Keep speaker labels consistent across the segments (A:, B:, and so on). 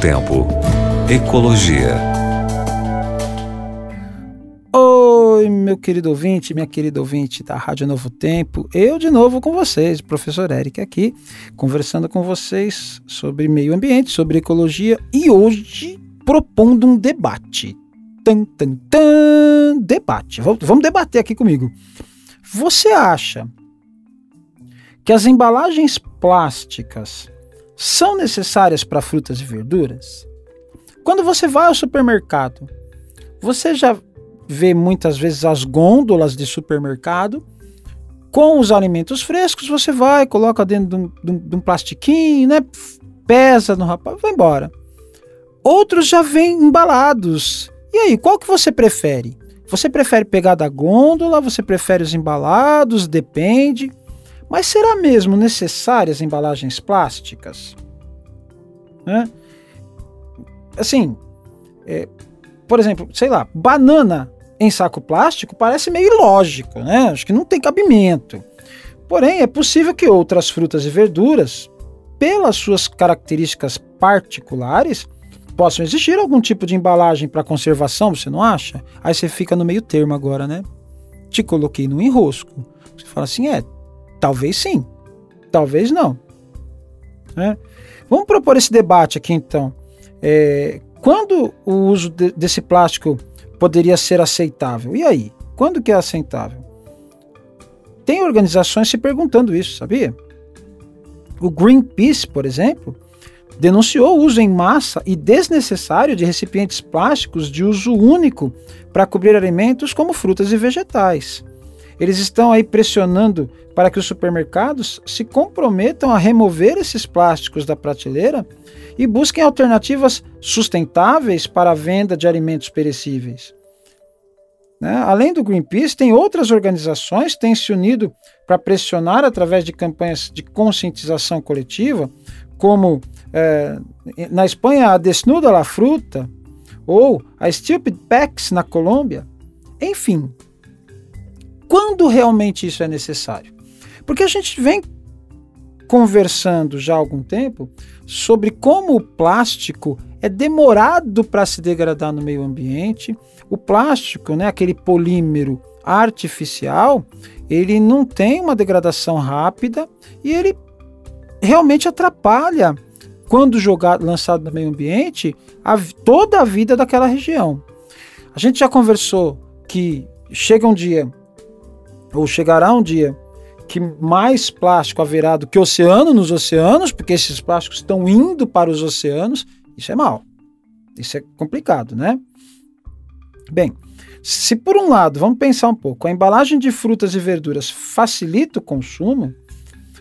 A: Tempo. Ecologia.
B: Oi, meu querido ouvinte, minha querida ouvinte da Rádio Novo Tempo. Eu de novo com vocês, professor Eric aqui, conversando com vocês sobre meio ambiente, sobre ecologia e hoje propondo um debate. Tan, tan, tan, debate. Vamos debater aqui comigo. Você acha que as embalagens plásticas são necessárias para frutas e verduras? Quando você vai ao supermercado, você já vê muitas vezes as gôndolas de supermercado com os alimentos frescos, você vai, coloca dentro de um, de um, plastiquinho, né? Pesa no rapaz, vai embora. Outros já vêm embalados. E aí, qual que você prefere? Você prefere pegar da gôndola? Você prefere os embalados? Depende. Mas será mesmo necessárias embalagens plásticas? Né? Assim, é, por exemplo, sei lá, banana em saco plástico parece meio ilógico, né? Acho que não tem cabimento. Porém, é possível que outras frutas e verduras, pelas suas características particulares, possam existir algum tipo de embalagem para conservação, você não acha? Aí você fica no meio termo agora, né? Te coloquei no enrosco. Você fala assim, é, talvez sim, talvez não. Né? Vamos propor esse debate aqui então. É, quando o uso de, desse plástico poderia ser aceitável? E aí? Quando que é aceitável? Tem organizações se perguntando isso, sabia? O Greenpeace, por exemplo, denunciou o uso em massa e desnecessário de recipientes plásticos de uso único para cobrir alimentos como frutas e vegetais. Eles estão aí pressionando para que os supermercados se comprometam a remover esses plásticos da prateleira e busquem alternativas sustentáveis para a venda de alimentos perecíveis. Né? Além do Greenpeace, tem outras organizações que têm se unido para pressionar através de campanhas de conscientização coletiva, como é, na Espanha a Desnuda la Fruta ou a Stupid Packs na Colômbia. Enfim, quando realmente isso é necessário? Porque a gente vem conversando já há algum tempo sobre como o plástico é demorado para se degradar no meio ambiente. O plástico, né, aquele polímero artificial, ele não tem uma degradação rápida e ele realmente atrapalha quando jogado, lançado no meio ambiente, a, toda a vida daquela região. A gente já conversou que chega um dia, ou chegará um dia, que mais plástico haverá do que oceano nos oceanos, porque esses plásticos estão indo para os oceanos. Isso é mal. Isso é complicado, né? Bem, se por um lado, vamos pensar um pouco, a embalagem de frutas e verduras facilita o consumo,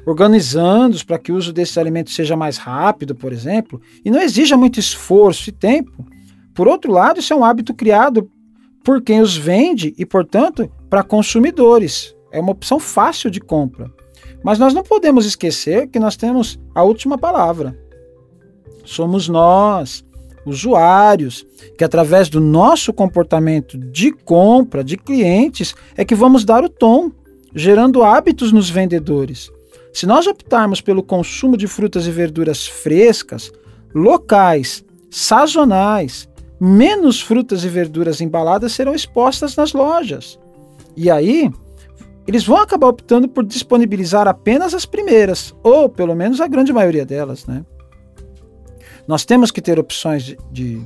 B: organizando-os para que o uso desses alimentos seja mais rápido, por exemplo, e não exija muito esforço e tempo. Por outro lado, isso é um hábito criado por quem os vende e, portanto, para consumidores. É uma opção fácil de compra. Mas nós não podemos esquecer que nós temos a última palavra. Somos nós, usuários, que através do nosso comportamento de compra de clientes é que vamos dar o tom, gerando hábitos nos vendedores. Se nós optarmos pelo consumo de frutas e verduras frescas, locais, sazonais, menos frutas e verduras embaladas serão expostas nas lojas. E aí, eles vão acabar optando por disponibilizar apenas as primeiras, ou pelo menos a grande maioria delas, né? Nós temos que ter opções de,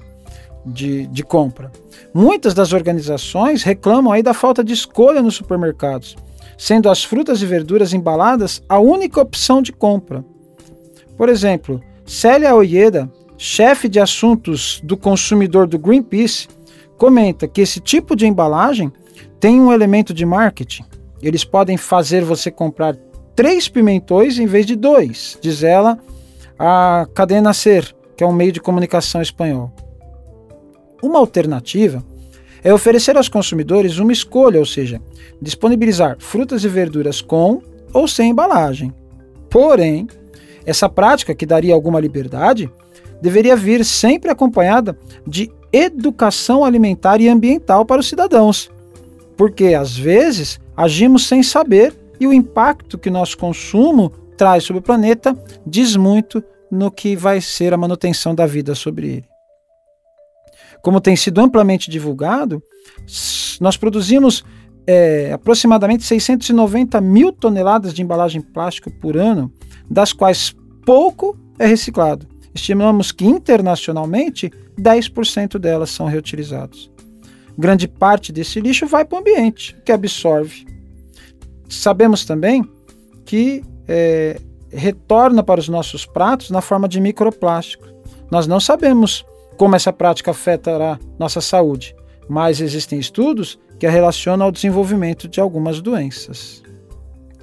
B: de, de, compra. Muitas das organizações reclamam aí da falta de escolha nos supermercados, sendo as frutas e verduras embaladas a única opção de compra. Por exemplo, Célia Oyeda, chefe de assuntos do consumidor do Greenpeace, comenta que esse tipo de embalagem tem um elemento de marketing eles podem fazer você comprar três pimentões em vez de dois, diz ela, a Cadena Ser, que é um meio de comunicação espanhol. Uma alternativa é oferecer aos consumidores uma escolha, ou seja, disponibilizar frutas e verduras com ou sem embalagem. Porém, essa prática, que daria alguma liberdade, deveria vir sempre acompanhada de educação alimentar e ambiental para os cidadãos. Porque, às vezes, agimos sem saber e o impacto que nosso consumo traz sobre o planeta diz muito no que vai ser a manutenção da vida sobre ele. Como tem sido amplamente divulgado, nós produzimos é, aproximadamente 690 mil toneladas de embalagem plástica por ano, das quais pouco é reciclado. Estimamos que internacionalmente 10% delas são reutilizados. Grande parte desse lixo vai para o ambiente, que absorve. Sabemos também que é, retorna para os nossos pratos na forma de microplástico. Nós não sabemos como essa prática afetará nossa saúde, mas existem estudos que a relacionam ao desenvolvimento de algumas doenças.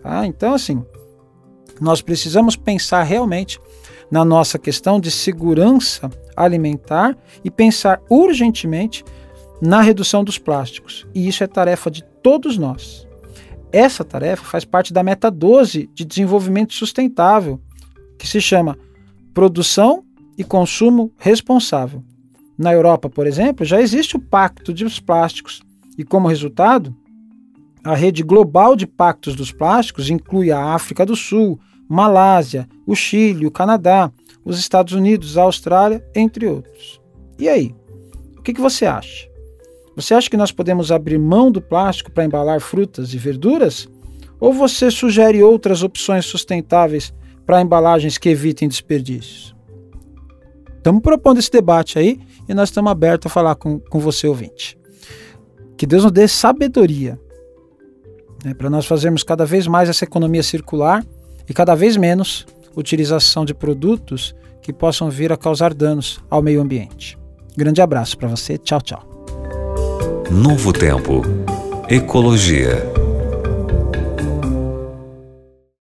B: Tá? Então, assim, nós precisamos pensar realmente na nossa questão de segurança alimentar e pensar urgentemente na redução dos plásticos. E isso é tarefa de todos nós. Essa tarefa faz parte da meta 12 de desenvolvimento sustentável, que se chama Produção e Consumo Responsável. Na Europa, por exemplo, já existe o Pacto dos Plásticos, e como resultado, a rede global de pactos dos plásticos inclui a África do Sul, Malásia, o Chile, o Canadá, os Estados Unidos, a Austrália, entre outros. E aí? O que, você acha? Você acha que nós podemos abrir mão do plástico para embalar frutas e verduras? Ou você sugere outras opções sustentáveis para embalagens que evitem desperdícios? Estamos propondo esse debate aí e nós estamos abertos a falar com, com você, ouvinte. Que Deus nos dê sabedoria né, para nós fazermos cada vez mais essa economia circular e cada vez menos utilização de produtos que possam vir a causar danos ao meio ambiente. Grande abraço para você, tchau, tchau.
A: Novo Tempo. Ecologia.